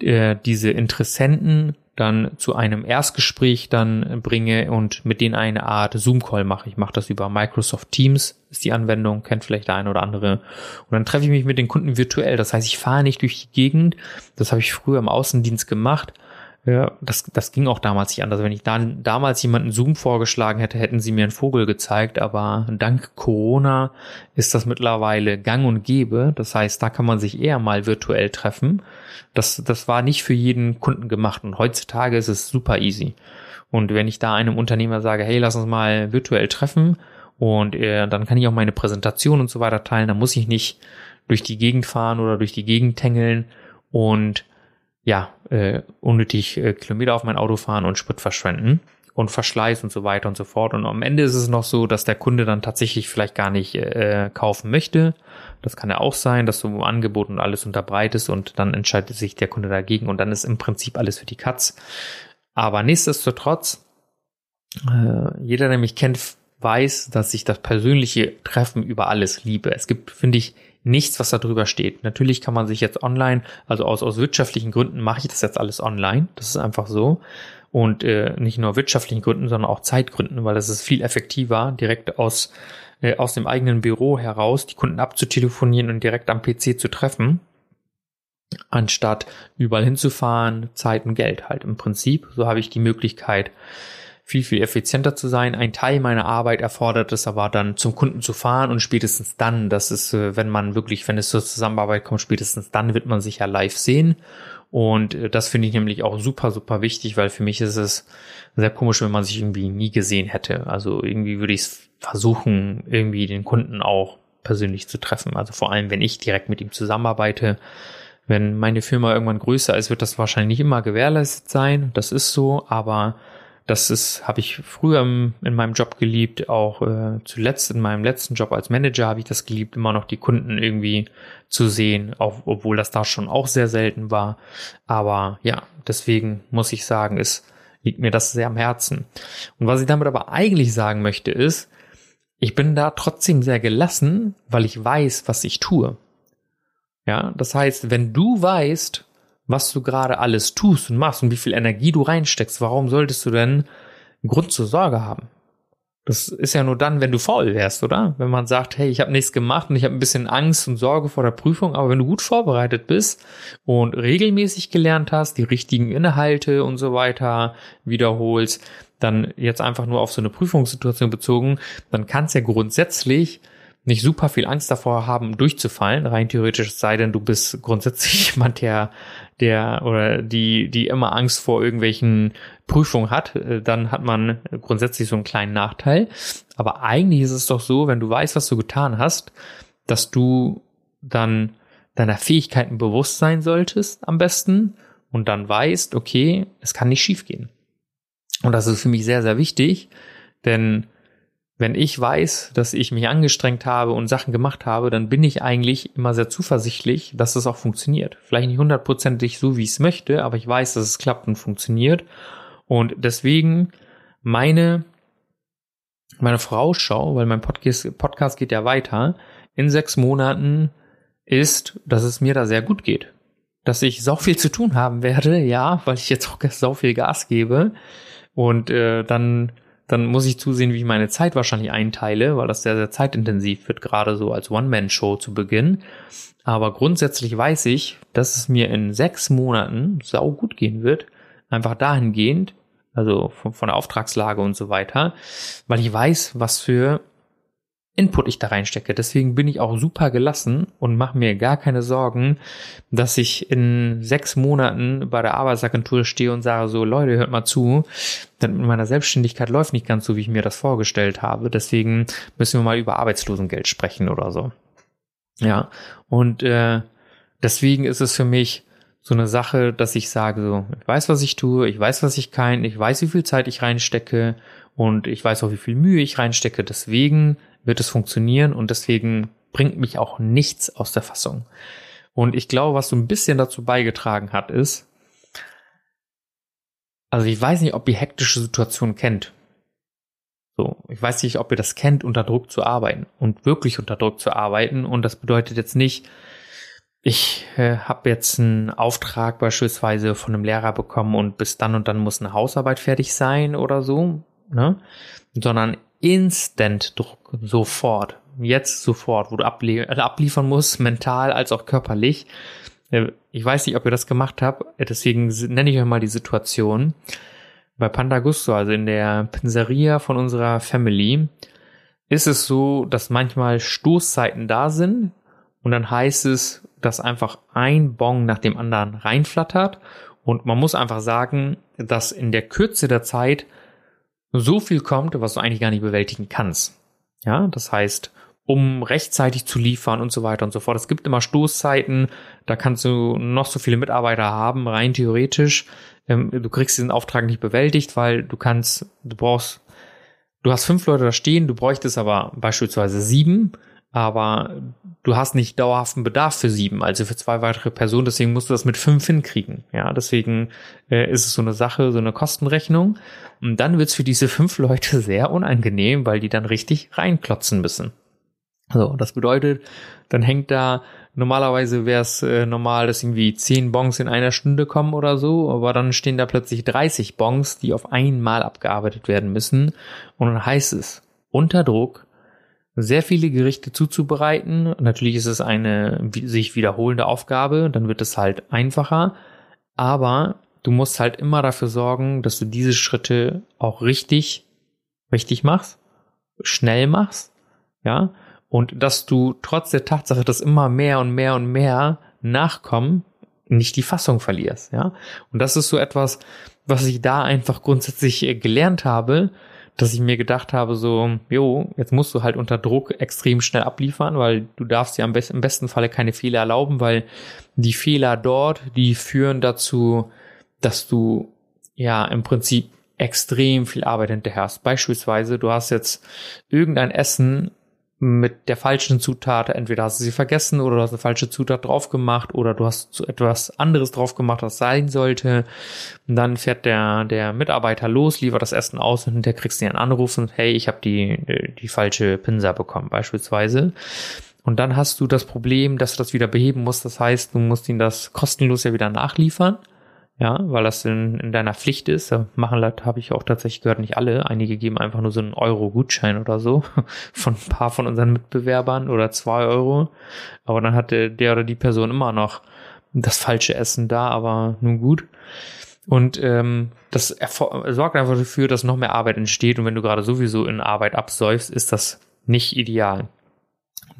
S1: äh, diese Interessenten dann zu einem Erstgespräch dann bringe und mit denen eine Art Zoom-Call mache. Ich mache das über Microsoft Teams, ist die Anwendung, kennt vielleicht der eine oder andere. Und dann treffe ich mich mit den Kunden virtuell. Das heißt, ich fahre nicht durch die Gegend. Das habe ich früher im Außendienst gemacht ja, das, das ging auch damals nicht anders. Wenn ich dann damals jemanden Zoom vorgeschlagen hätte, hätten sie mir einen Vogel gezeigt. Aber dank Corona ist das mittlerweile gang und gäbe. Das heißt, da kann man sich eher mal virtuell treffen. Das, das war nicht für jeden Kunden gemacht. Und heutzutage ist es super easy. Und wenn ich da einem Unternehmer sage, hey, lass uns mal virtuell treffen und äh, dann kann ich auch meine Präsentation und so weiter teilen, dann muss ich nicht durch die Gegend fahren oder durch die Gegend tängeln und ja, äh, unnötig äh, Kilometer auf mein Auto fahren und Sprit verschwenden und Verschleiß und so weiter und so fort. Und am Ende ist es noch so, dass der Kunde dann tatsächlich vielleicht gar nicht äh, kaufen möchte. Das kann ja auch sein, dass du Angebot und alles unterbreitest und dann entscheidet sich der Kunde dagegen und dann ist im Prinzip alles für die Katz. Aber nichtsdestotrotz, äh, jeder, der mich kennt, weiß, dass ich das persönliche Treffen über alles liebe. Es gibt, finde ich, nichts, was da drüber steht. Natürlich kann man sich jetzt online, also aus, aus wirtschaftlichen Gründen mache ich das jetzt alles online. Das ist einfach so. Und äh, nicht nur wirtschaftlichen Gründen, sondern auch Zeitgründen, weil es ist viel effektiver, direkt aus, äh, aus dem eigenen Büro heraus die Kunden abzutelefonieren und direkt am PC zu treffen, anstatt überall hinzufahren, Zeit und Geld halt im Prinzip. So habe ich die Möglichkeit, viel, viel effizienter zu sein. Ein Teil meiner Arbeit erfordert es aber dann zum Kunden zu fahren und spätestens dann, das ist, äh, wenn man wirklich, wenn es zur Zusammenarbeit kommt, spätestens dann wird man sich ja live sehen. Und äh, das finde ich nämlich auch super, super wichtig, weil für mich ist es sehr komisch, wenn man sich irgendwie nie gesehen hätte. Also irgendwie würde ich es versuchen, irgendwie den Kunden auch persönlich zu treffen. Also vor allem, wenn ich direkt mit ihm zusammenarbeite. Wenn meine Firma irgendwann größer ist, wird das wahrscheinlich nicht immer gewährleistet sein. Das ist so, aber das ist, habe ich früher in meinem Job geliebt, auch äh, zuletzt in meinem letzten Job als Manager habe ich das geliebt, immer noch die Kunden irgendwie zu sehen, auch, obwohl das da schon auch sehr selten war. Aber ja, deswegen muss ich sagen, es liegt mir das sehr am Herzen. Und was ich damit aber eigentlich sagen möchte, ist, ich bin da trotzdem sehr gelassen, weil ich weiß, was ich tue. Ja, das heißt, wenn du weißt, was du gerade alles tust und machst und wie viel Energie du reinsteckst, warum solltest du denn Grund zur Sorge haben? Das ist ja nur dann, wenn du faul wärst, oder? Wenn man sagt, hey, ich habe nichts gemacht und ich habe ein bisschen Angst und Sorge vor der Prüfung, aber wenn du gut vorbereitet bist und regelmäßig gelernt hast, die richtigen Inhalte und so weiter wiederholst, dann jetzt einfach nur auf so eine Prüfungssituation bezogen, dann kann es ja grundsätzlich nicht super viel Angst davor haben, durchzufallen, rein theoretisch, sei denn du bist grundsätzlich jemand, der, der oder die, die immer Angst vor irgendwelchen Prüfungen hat, äh, dann hat man grundsätzlich so einen kleinen Nachteil. Aber eigentlich ist es doch so, wenn du weißt, was du getan hast, dass du dann deiner Fähigkeiten bewusst sein solltest am besten und dann weißt, okay, es kann nicht schiefgehen. Und das ist für mich sehr, sehr wichtig, denn wenn ich weiß, dass ich mich angestrengt habe und Sachen gemacht habe, dann bin ich eigentlich immer sehr zuversichtlich, dass es auch funktioniert. Vielleicht nicht hundertprozentig so, wie ich es möchte, aber ich weiß, dass es klappt und funktioniert. Und deswegen meine, meine Vorausschau, weil mein Podcast, Podcast geht ja weiter, in sechs Monaten ist, dass es mir da sehr gut geht. Dass ich so viel zu tun haben werde, ja, weil ich jetzt auch so viel Gas gebe. Und äh, dann dann muss ich zusehen, wie ich meine Zeit wahrscheinlich einteile, weil das sehr, sehr zeitintensiv wird, gerade so als One-Man-Show zu Beginn. Aber grundsätzlich weiß ich, dass es mir in sechs Monaten sau gut gehen wird. Einfach dahingehend, also von, von der Auftragslage und so weiter, weil ich weiß, was für Input ich da reinstecke. Deswegen bin ich auch super gelassen und mache mir gar keine Sorgen, dass ich in sechs Monaten bei der Arbeitsagentur stehe und sage so, Leute, hört mal zu, denn mit meiner Selbstständigkeit läuft nicht ganz so, wie ich mir das vorgestellt habe. Deswegen müssen wir mal über Arbeitslosengeld sprechen oder so. Ja, und äh, deswegen ist es für mich so eine Sache, dass ich sage so, ich weiß, was ich tue, ich weiß, was ich kann, ich weiß, wie viel Zeit ich reinstecke und ich weiß auch, wie viel Mühe ich reinstecke. Deswegen wird es funktionieren und deswegen bringt mich auch nichts aus der Fassung. Und ich glaube, was so ein bisschen dazu beigetragen hat, ist, also ich weiß nicht, ob ihr hektische Situationen kennt. So, ich weiß nicht, ob ihr das kennt, unter Druck zu arbeiten und wirklich unter Druck zu arbeiten. Und das bedeutet jetzt nicht, ich äh, habe jetzt einen Auftrag beispielsweise von einem Lehrer bekommen und bis dann und dann muss eine Hausarbeit fertig sein oder so, ne? Sondern Instant-Druck, sofort, jetzt sofort, wo du ablie äh, abliefern musst, mental als auch körperlich. Ich weiß nicht, ob ihr das gemacht habt, deswegen nenne ich euch mal die Situation. Bei Pandagusto, also in der Pizzeria von unserer Family, ist es so, dass manchmal Stoßzeiten da sind und dann heißt es, dass einfach ein Bong nach dem anderen reinflattert und man muss einfach sagen, dass in der Kürze der Zeit so viel kommt, was du eigentlich gar nicht bewältigen kannst. Ja, das heißt, um rechtzeitig zu liefern und so weiter und so fort. Es gibt immer Stoßzeiten, da kannst du noch so viele Mitarbeiter haben, rein theoretisch. Ähm, du kriegst diesen Auftrag nicht bewältigt, weil du kannst, du brauchst, du hast fünf Leute da stehen, du bräuchtest aber beispielsweise sieben aber du hast nicht dauerhaften Bedarf für sieben, also für zwei weitere Personen, deswegen musst du das mit fünf hinkriegen. Ja, deswegen äh, ist es so eine Sache, so eine Kostenrechnung. Und dann wird's für diese fünf Leute sehr unangenehm, weil die dann richtig reinklotzen müssen. So, das bedeutet, dann hängt da, normalerweise wäre es äh, normal, dass irgendwie zehn Bons in einer Stunde kommen oder so, aber dann stehen da plötzlich 30 Bons, die auf einmal abgearbeitet werden müssen. Und dann heißt es, unter Druck sehr viele Gerichte zuzubereiten. Natürlich ist es eine sich wiederholende Aufgabe, dann wird es halt einfacher. Aber du musst halt immer dafür sorgen, dass du diese Schritte auch richtig, richtig machst, schnell machst, ja, und dass du trotz der Tatsache, dass immer mehr und mehr und mehr nachkommen, nicht die Fassung verlierst, ja. Und das ist so etwas, was ich da einfach grundsätzlich gelernt habe, dass ich mir gedacht habe, so, jo, jetzt musst du halt unter Druck extrem schnell abliefern, weil du darfst dir am besten, im besten Falle keine Fehler erlauben, weil die Fehler dort, die führen dazu, dass du ja im Prinzip extrem viel Arbeit hinterherst. Beispielsweise, du hast jetzt irgendein Essen mit der falschen Zutat, entweder hast du sie vergessen oder du hast eine falsche Zutat drauf gemacht oder du hast etwas anderes drauf gemacht, was sein sollte. Und dann fährt der, der Mitarbeiter los, liefert das Essen aus und der kriegst du einen Anruf und hey, ich habe die, die falsche Pinsa bekommen, beispielsweise. Und dann hast du das Problem, dass du das wieder beheben musst. Das heißt, du musst ihn das kostenlos ja wieder nachliefern. Ja, weil das in, in deiner Pflicht ist. Machen habe ich auch tatsächlich gehört, nicht alle. Einige geben einfach nur so einen Euro-Gutschein oder so von ein paar von unseren Mitbewerbern oder zwei Euro. Aber dann hatte der oder die Person immer noch das falsche Essen da, aber nun gut. Und ähm, das sorgt einfach dafür, dass noch mehr Arbeit entsteht. Und wenn du gerade sowieso in Arbeit absäufst, ist das nicht ideal.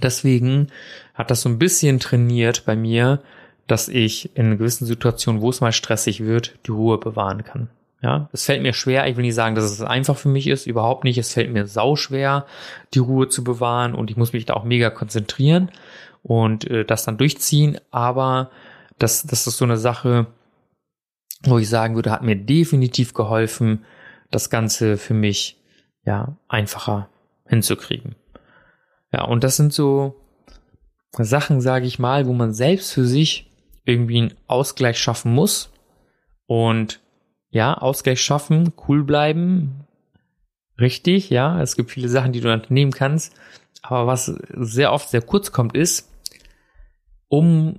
S1: Deswegen hat das so ein bisschen trainiert bei mir, dass ich in gewissen Situationen, wo es mal stressig wird, die Ruhe bewahren kann. Ja, es fällt mir schwer, ich will nicht sagen, dass es einfach für mich ist, überhaupt nicht. Es fällt mir sau schwer, die Ruhe zu bewahren und ich muss mich da auch mega konzentrieren und äh, das dann durchziehen. Aber das, das ist so eine Sache, wo ich sagen würde, hat mir definitiv geholfen, das Ganze für mich ja einfacher hinzukriegen. Ja, und das sind so Sachen, sage ich mal, wo man selbst für sich irgendwie einen Ausgleich schaffen muss. Und ja, Ausgleich schaffen, cool bleiben, richtig, ja. Es gibt viele Sachen, die du unternehmen kannst. Aber was sehr oft sehr kurz kommt, ist, um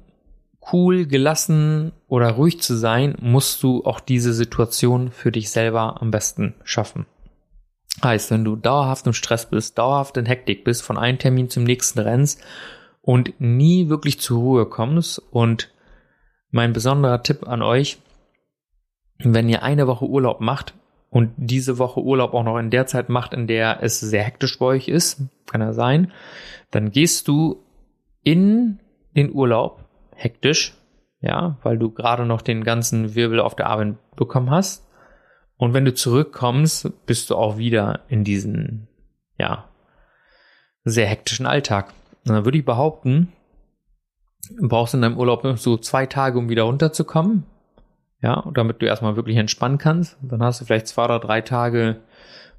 S1: cool, gelassen oder ruhig zu sein, musst du auch diese Situation für dich selber am besten schaffen. Heißt, wenn du dauerhaft im Stress bist, dauerhaft in Hektik bist, von einem Termin zum nächsten rennst und nie wirklich zur Ruhe kommst und mein besonderer Tipp an euch, wenn ihr eine Woche Urlaub macht und diese Woche Urlaub auch noch in der Zeit macht, in der es sehr hektisch bei euch ist, kann ja sein, dann gehst du in den Urlaub hektisch, ja, weil du gerade noch den ganzen Wirbel auf der Arbeit bekommen hast. Und wenn du zurückkommst, bist du auch wieder in diesen, ja, sehr hektischen Alltag. Und dann würde ich behaupten, brauchst in deinem Urlaub so zwei Tage, um wieder runterzukommen. Ja, damit du erstmal wirklich entspannen kannst. Dann hast du vielleicht zwei oder drei Tage,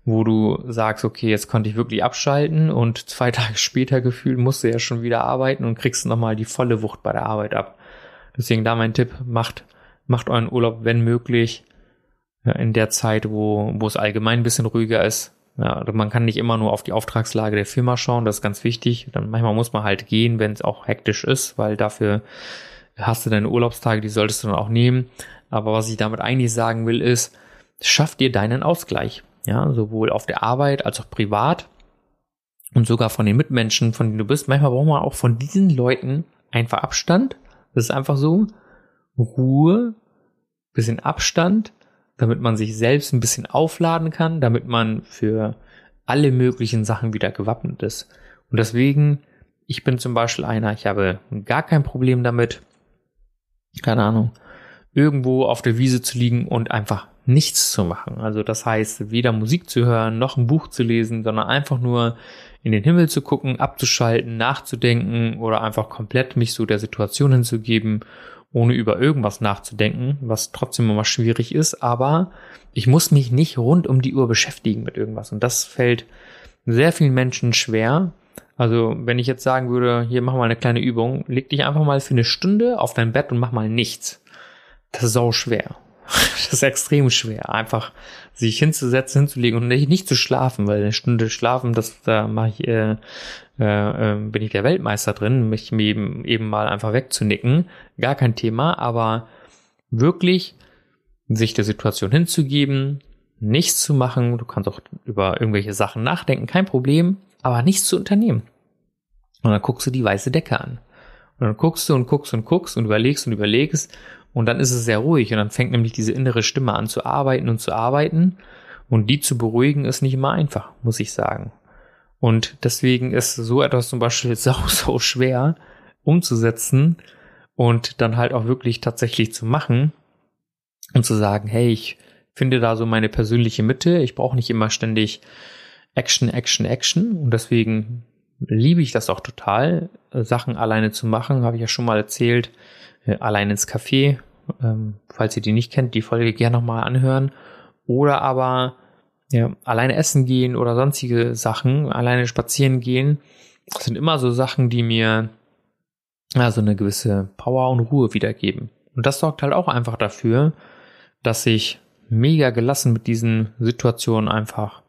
S1: wo du sagst, okay, jetzt konnte ich wirklich abschalten und zwei Tage später gefühlt musst du ja schon wieder arbeiten und kriegst nochmal die volle Wucht bei der Arbeit ab. Deswegen da mein Tipp, macht, macht euren Urlaub, wenn möglich, in der Zeit, wo, wo es allgemein ein bisschen ruhiger ist. Ja, also man kann nicht immer nur auf die Auftragslage der Firma schauen, das ist ganz wichtig. Dann manchmal muss man halt gehen, wenn es auch hektisch ist, weil dafür hast du deine Urlaubstage, die solltest du dann auch nehmen. Aber was ich damit eigentlich sagen will, ist, schaff dir deinen Ausgleich ja, sowohl auf der Arbeit als auch privat und sogar von den Mitmenschen, von denen du bist. Manchmal braucht man auch von diesen Leuten einfach Abstand. Das ist einfach so Ruhe, bisschen Abstand, damit man sich selbst ein bisschen aufladen kann, damit man für alle möglichen Sachen wieder gewappnet ist. Und deswegen, ich bin zum Beispiel einer, ich habe gar kein Problem damit, keine Ahnung, irgendwo auf der Wiese zu liegen und einfach nichts zu machen. Also das heißt, weder Musik zu hören, noch ein Buch zu lesen, sondern einfach nur in den Himmel zu gucken, abzuschalten, nachzudenken oder einfach komplett mich so der Situation hinzugeben, ohne über irgendwas nachzudenken, was trotzdem immer schwierig ist, aber ich muss mich nicht rund um die Uhr beschäftigen mit irgendwas und das fällt sehr vielen Menschen schwer. Also, wenn ich jetzt sagen würde, hier mach mal eine kleine Übung, leg dich einfach mal für eine Stunde auf dein Bett und mach mal nichts. Das ist sau schwer. Das ist extrem schwer, einfach sich hinzusetzen, hinzulegen und nicht, nicht zu schlafen, weil eine Stunde schlafen, das da mache ich, äh, äh, äh, bin ich der Weltmeister drin, mich eben, eben mal einfach wegzunicken, gar kein Thema, aber wirklich sich der Situation hinzugeben, nichts zu machen, du kannst auch über irgendwelche Sachen nachdenken, kein Problem, aber nichts zu unternehmen. Und dann guckst du die weiße Decke an. Und dann guckst du und guckst und guckst und überlegst und überlegst und dann ist es sehr ruhig und dann fängt nämlich diese innere Stimme an zu arbeiten und zu arbeiten. Und die zu beruhigen ist nicht immer einfach, muss ich sagen. Und deswegen ist so etwas zum Beispiel sau, sau schwer umzusetzen und dann halt auch wirklich tatsächlich zu machen und zu sagen, hey, ich finde da so meine persönliche Mitte. Ich brauche nicht immer ständig Action, Action, Action. Und deswegen liebe ich das auch total, Sachen alleine zu machen. Habe ich ja schon mal erzählt äh, allein ins Café. Ähm, falls ihr die nicht kennt, die Folge gerne nochmal anhören. Oder aber ja, alleine essen gehen oder sonstige Sachen, alleine spazieren gehen. Sind immer so Sachen, die mir also eine gewisse Power und Ruhe wiedergeben. Und das sorgt halt auch einfach dafür, dass ich mega gelassen mit diesen Situationen einfach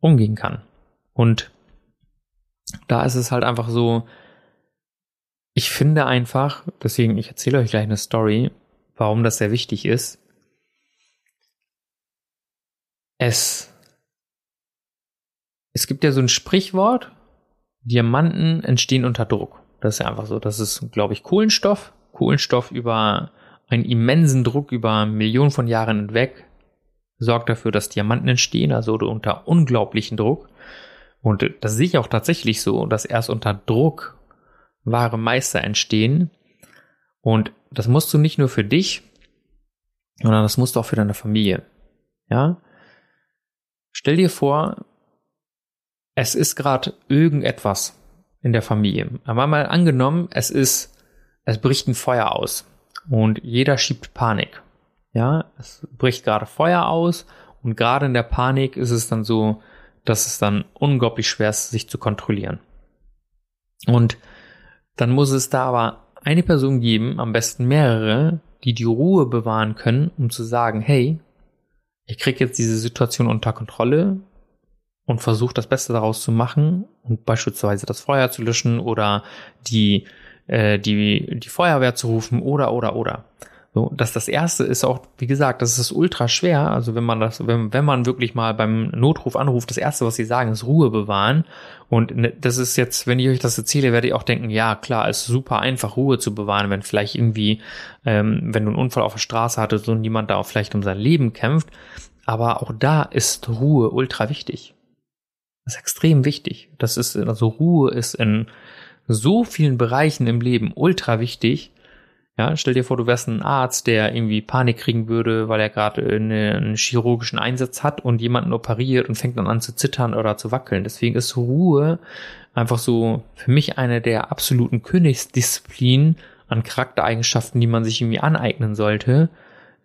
S1: umgehen kann. Und da ist es halt einfach so, ich finde einfach, deswegen, ich erzähle euch gleich eine Story, warum das sehr wichtig ist. Es, es gibt ja so ein Sprichwort, Diamanten entstehen unter Druck. Das ist ja einfach so. Das ist, glaube ich, Kohlenstoff. Kohlenstoff über einen immensen Druck über Millionen von Jahren hinweg sorgt dafür, dass Diamanten entstehen, also unter unglaublichen Druck. Und das sehe ich auch tatsächlich so, dass erst unter Druck wahre Meister entstehen. Und das musst du nicht nur für dich, sondern das musst du auch für deine Familie. Ja? Stell dir vor, es ist gerade irgendetwas in der Familie. Aber mal angenommen, es ist, es bricht ein Feuer aus und jeder schiebt Panik. Ja, es bricht gerade Feuer aus und gerade in der Panik ist es dann so, dass es dann unglaublich schwer ist, sich zu kontrollieren. Und dann muss es da aber eine Person geben, am besten mehrere, die die Ruhe bewahren können, um zu sagen, hey, ich kriege jetzt diese Situation unter Kontrolle und versuche das Beste daraus zu machen und beispielsweise das Feuer zu löschen oder die, äh, die, die Feuerwehr zu rufen oder, oder, oder. So, dass das erste ist auch, wie gesagt, das ist ultra schwer. Also wenn man das, wenn, wenn man wirklich mal beim Notruf anruft, das erste, was sie sagen, ist Ruhe bewahren. Und ne, das ist jetzt, wenn ich euch das erzähle, werde ich auch denken, ja klar, ist super einfach, Ruhe zu bewahren, wenn vielleicht irgendwie, ähm, wenn du einen Unfall auf der Straße hattest und niemand da auch vielleicht um sein Leben kämpft. Aber auch da ist Ruhe ultra wichtig. Das ist extrem wichtig. Das ist, also Ruhe ist in so vielen Bereichen im Leben ultra wichtig ja, stell dir vor, du wärst ein Arzt, der irgendwie Panik kriegen würde, weil er gerade eine, einen chirurgischen Einsatz hat und jemanden operiert und fängt dann an zu zittern oder zu wackeln. Deswegen ist Ruhe einfach so für mich eine der absoluten Königsdisziplinen an Charaktereigenschaften, die man sich irgendwie aneignen sollte,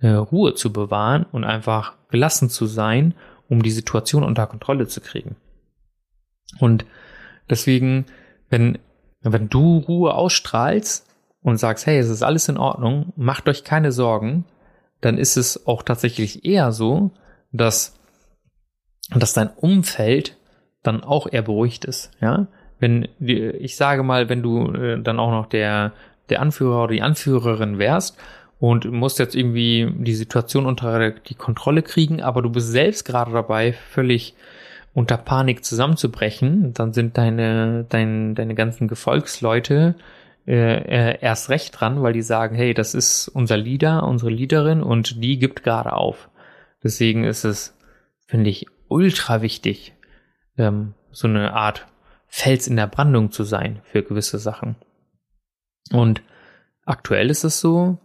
S1: äh, Ruhe zu bewahren und einfach gelassen zu sein, um die Situation unter Kontrolle zu kriegen. Und deswegen, wenn, wenn du Ruhe ausstrahlst, und sagst, hey, es ist alles in Ordnung, macht euch keine Sorgen, dann ist es auch tatsächlich eher so, dass, dass dein Umfeld dann auch eher beruhigt ist, ja. Wenn, ich sage mal, wenn du äh, dann auch noch der, der Anführer oder die Anführerin wärst und musst jetzt irgendwie die Situation unter die Kontrolle kriegen, aber du bist selbst gerade dabei, völlig unter Panik zusammenzubrechen, dann sind deine, dein, deine ganzen Gefolgsleute äh, erst recht dran, weil die sagen, hey, das ist unser Leader, unsere Leaderin und die gibt gerade auf. Deswegen ist es, finde ich, ultra wichtig, ähm, so eine Art Fels in der Brandung zu sein für gewisse Sachen. Und aktuell ist es so,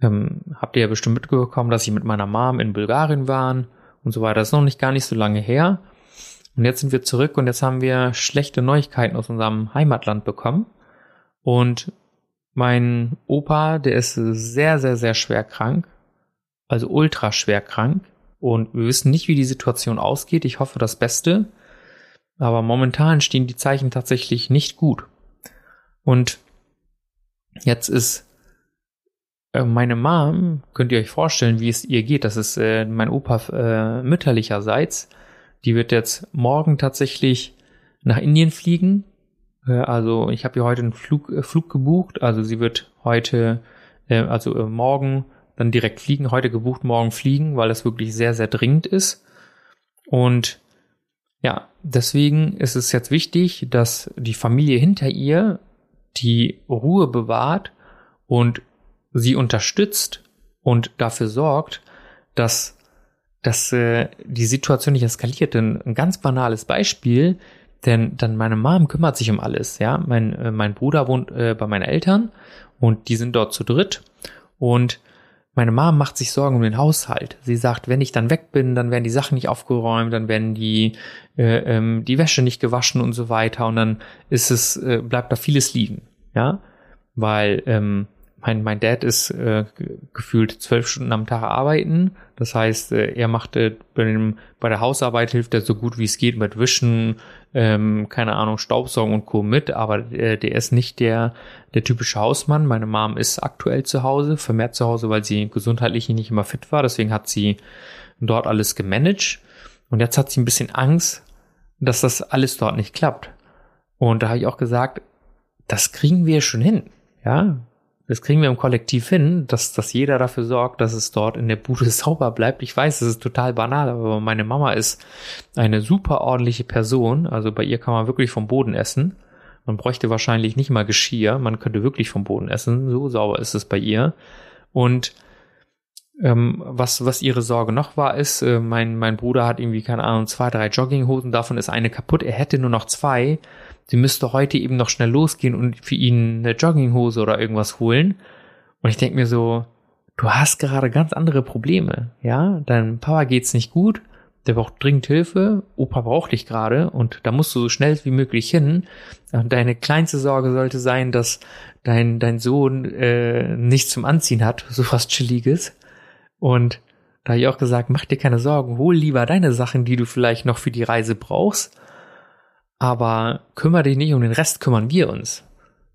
S1: ähm, habt ihr ja bestimmt mitbekommen, dass ich mit meiner Mom in Bulgarien waren und so weiter. Das ist noch nicht gar nicht so lange her. Und jetzt sind wir zurück und jetzt haben wir schlechte Neuigkeiten aus unserem Heimatland bekommen. Und mein Opa, der ist sehr, sehr, sehr schwer krank. Also ultra schwer krank. Und wir wissen nicht, wie die Situation ausgeht. Ich hoffe das Beste. Aber momentan stehen die Zeichen tatsächlich nicht gut. Und jetzt ist äh, meine Mom, könnt ihr euch vorstellen, wie es ihr geht. Das ist äh, mein Opa äh, mütterlicherseits. Die wird jetzt morgen tatsächlich nach Indien fliegen also ich habe ihr heute einen Flug, äh, Flug gebucht. Also sie wird heute, äh, also äh, morgen dann direkt fliegen, heute gebucht, morgen fliegen, weil das wirklich sehr, sehr dringend ist. Und ja, deswegen ist es jetzt wichtig, dass die Familie hinter ihr die Ruhe bewahrt und sie unterstützt und dafür sorgt, dass, dass äh, die Situation nicht eskaliert. Denn ein ganz banales Beispiel, denn dann meine Mom kümmert sich um alles, ja. Mein, äh, mein Bruder wohnt äh, bei meinen Eltern und die sind dort zu dritt und meine Mom macht sich Sorgen um den Haushalt. Sie sagt, wenn ich dann weg bin, dann werden die Sachen nicht aufgeräumt, dann werden die äh, ähm, die Wäsche nicht gewaschen und so weiter und dann ist es äh, bleibt da vieles liegen, ja, weil ähm, mein, mein Dad ist äh, gefühlt zwölf Stunden am Tag arbeiten. Das heißt, äh, er macht äh, bei, dem, bei der Hausarbeit hilft er so gut wie es geht mit Wischen, ähm, keine Ahnung, Staubsaugen und Co. mit, aber äh, der ist nicht der, der typische Hausmann. Meine Mom ist aktuell zu Hause, vermehrt zu Hause, weil sie gesundheitlich nicht immer fit war. Deswegen hat sie dort alles gemanagt. Und jetzt hat sie ein bisschen Angst, dass das alles dort nicht klappt. Und da habe ich auch gesagt, das kriegen wir schon hin. Ja, das kriegen wir im Kollektiv hin, dass, dass jeder dafür sorgt, dass es dort in der Bude sauber bleibt. Ich weiß, es ist total banal, aber meine Mama ist eine super ordentliche Person. Also bei ihr kann man wirklich vom Boden essen. Man bräuchte wahrscheinlich nicht mal Geschirr. Man könnte wirklich vom Boden essen. So sauber ist es bei ihr. Und ähm, was, was ihre Sorge noch war, ist, äh, mein, mein Bruder hat irgendwie, keine Ahnung, zwei, drei Jogginghosen, davon ist eine kaputt. Er hätte nur noch zwei. Sie müsste heute eben noch schnell losgehen und für ihn eine Jogginghose oder irgendwas holen. Und ich denke mir so, du hast gerade ganz andere Probleme, ja? Deinem Papa geht's nicht gut, der braucht dringend Hilfe, Opa braucht dich gerade und da musst du so schnell wie möglich hin. Deine kleinste Sorge sollte sein, dass dein, dein Sohn äh, nichts zum Anziehen hat, so was Chilliges. Und da habe ich auch gesagt, mach dir keine Sorgen, hol lieber deine Sachen, die du vielleicht noch für die Reise brauchst, aber kümmere dich nicht um den Rest, kümmern wir uns.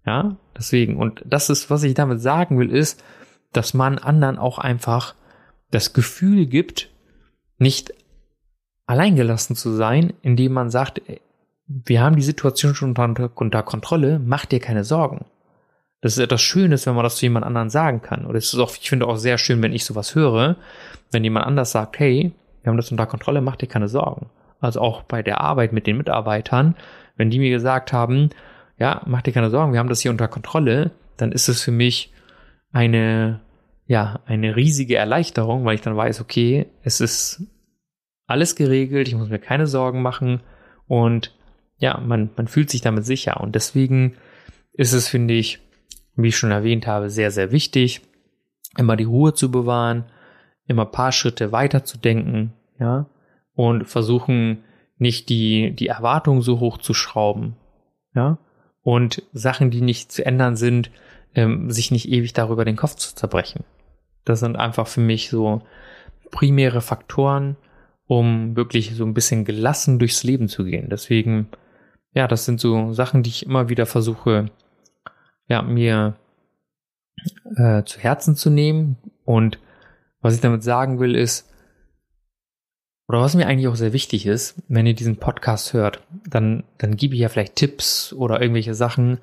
S1: Ja, deswegen. Und das ist, was ich damit sagen will, ist, dass man anderen auch einfach das Gefühl gibt, nicht alleingelassen zu sein, indem man sagt, wir haben die Situation schon unter, unter Kontrolle, mach dir keine Sorgen. Das ist etwas Schönes, wenn man das zu jemand anderen sagen kann. Und es ist auch, ich finde auch sehr schön, wenn ich sowas höre, wenn jemand anders sagt, hey, wir haben das unter Kontrolle, mach dir keine Sorgen. Also auch bei der Arbeit mit den Mitarbeitern, wenn die mir gesagt haben, ja, mach dir keine Sorgen, wir haben das hier unter Kontrolle, dann ist es für mich eine, ja, eine riesige Erleichterung, weil ich dann weiß, okay, es ist alles geregelt, ich muss mir keine Sorgen machen und ja, man, man fühlt sich damit sicher. Und deswegen ist es, finde ich, wie ich schon erwähnt habe, sehr, sehr wichtig, immer die Ruhe zu bewahren, immer paar Schritte weiter zu denken, ja, und versuchen nicht die, die Erwartungen so hoch zu schrauben, ja, und Sachen, die nicht zu ändern sind, ähm, sich nicht ewig darüber den Kopf zu zerbrechen. Das sind einfach für mich so primäre Faktoren, um wirklich so ein bisschen gelassen durchs Leben zu gehen. Deswegen, ja, das sind so Sachen, die ich immer wieder versuche ja, mir äh, zu Herzen zu nehmen. Und was ich damit sagen will, ist, oder was mir eigentlich auch sehr wichtig ist, wenn ihr diesen Podcast hört, dann, dann gebe ich ja vielleicht Tipps oder irgendwelche Sachen.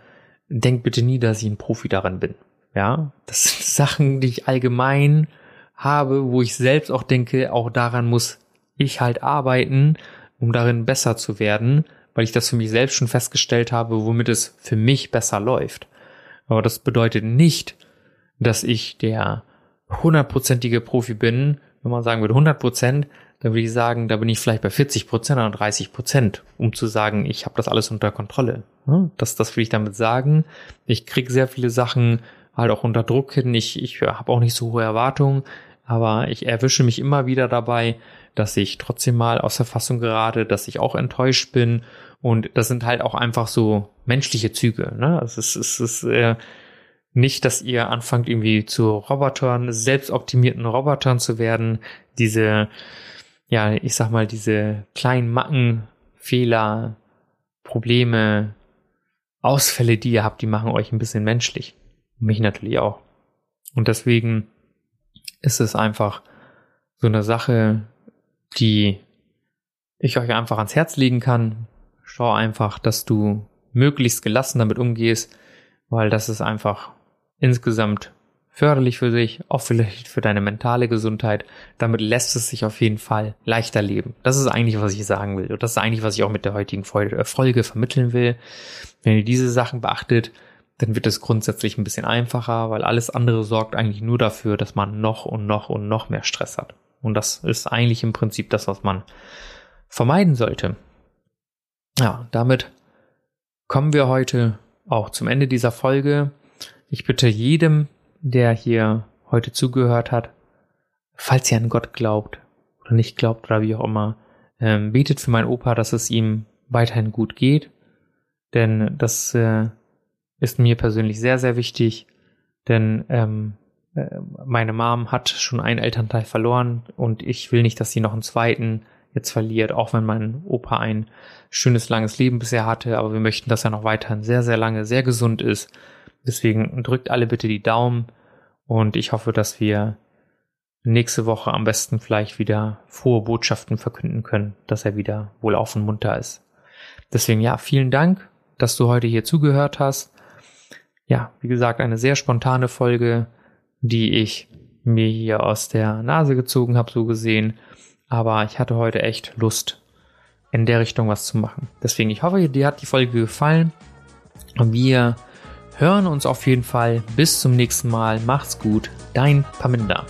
S1: Denkt bitte nie, dass ich ein Profi darin bin. Ja, das sind Sachen, die ich allgemein habe, wo ich selbst auch denke, auch daran muss ich halt arbeiten, um darin besser zu werden, weil ich das für mich selbst schon festgestellt habe, womit es für mich besser läuft. Aber das bedeutet nicht, dass ich der hundertprozentige Profi bin. Wenn man sagen würde 100 Prozent, dann würde ich sagen, da bin ich vielleicht bei 40 Prozent oder 30 Prozent, um zu sagen, ich habe das alles unter Kontrolle. Das, das will ich damit sagen. Ich kriege sehr viele Sachen halt auch unter Druck hin. Ich, ich habe auch nicht so hohe Erwartungen, aber ich erwische mich immer wieder dabei, dass ich trotzdem mal aus der Fassung gerate, dass ich auch enttäuscht bin und das sind halt auch einfach so menschliche Züge. Ne? Also es ist, es ist äh, nicht, dass ihr anfangt irgendwie zu Robotern, selbstoptimierten Robotern zu werden. Diese, ja, ich sag mal, diese kleinen Macken, Fehler, Probleme, Ausfälle, die ihr habt, die machen euch ein bisschen menschlich. Mich natürlich auch. Und deswegen ist es einfach so eine Sache, die ich euch einfach ans Herz legen kann, schau einfach, dass du möglichst gelassen damit umgehst, weil das ist einfach insgesamt förderlich für dich, auch vielleicht für deine mentale Gesundheit. Damit lässt es sich auf jeden Fall leichter leben. Das ist eigentlich, was ich sagen will. Und das ist eigentlich, was ich auch mit der heutigen äh, Folge vermitteln will. Wenn ihr diese Sachen beachtet, dann wird es grundsätzlich ein bisschen einfacher, weil alles andere sorgt eigentlich nur dafür, dass man noch und noch und noch mehr Stress hat. Und das ist eigentlich im Prinzip das, was man vermeiden sollte. Ja, damit kommen wir heute auch zum Ende dieser Folge. Ich bitte jedem, der hier heute zugehört hat, falls ihr an Gott glaubt oder nicht glaubt oder wie auch immer, ähm, betet für meinen Opa, dass es ihm weiterhin gut geht. Denn das äh, ist mir persönlich sehr, sehr wichtig. Denn ähm, äh, meine Mom hat schon einen Elternteil verloren und ich will nicht, dass sie noch einen zweiten jetzt verliert, auch wenn mein Opa ein schönes, langes Leben bisher hatte, aber wir möchten, dass er noch weiterhin sehr, sehr lange, sehr gesund ist. Deswegen drückt alle bitte die Daumen und ich hoffe, dass wir nächste Woche am besten vielleicht wieder frohe Botschaften verkünden können, dass er wieder wohlauf und munter ist. Deswegen ja, vielen Dank, dass du heute hier zugehört hast. ja, wie gesagt, eine sehr spontane Folge, die ich mir hier aus der Nase gezogen habe, so gesehen. Aber ich hatte heute echt Lust, in der Richtung was zu machen. Deswegen, ich hoffe, dir hat die Folge gefallen. Wir hören uns auf jeden Fall. Bis zum nächsten Mal. Macht's gut. Dein Paminda.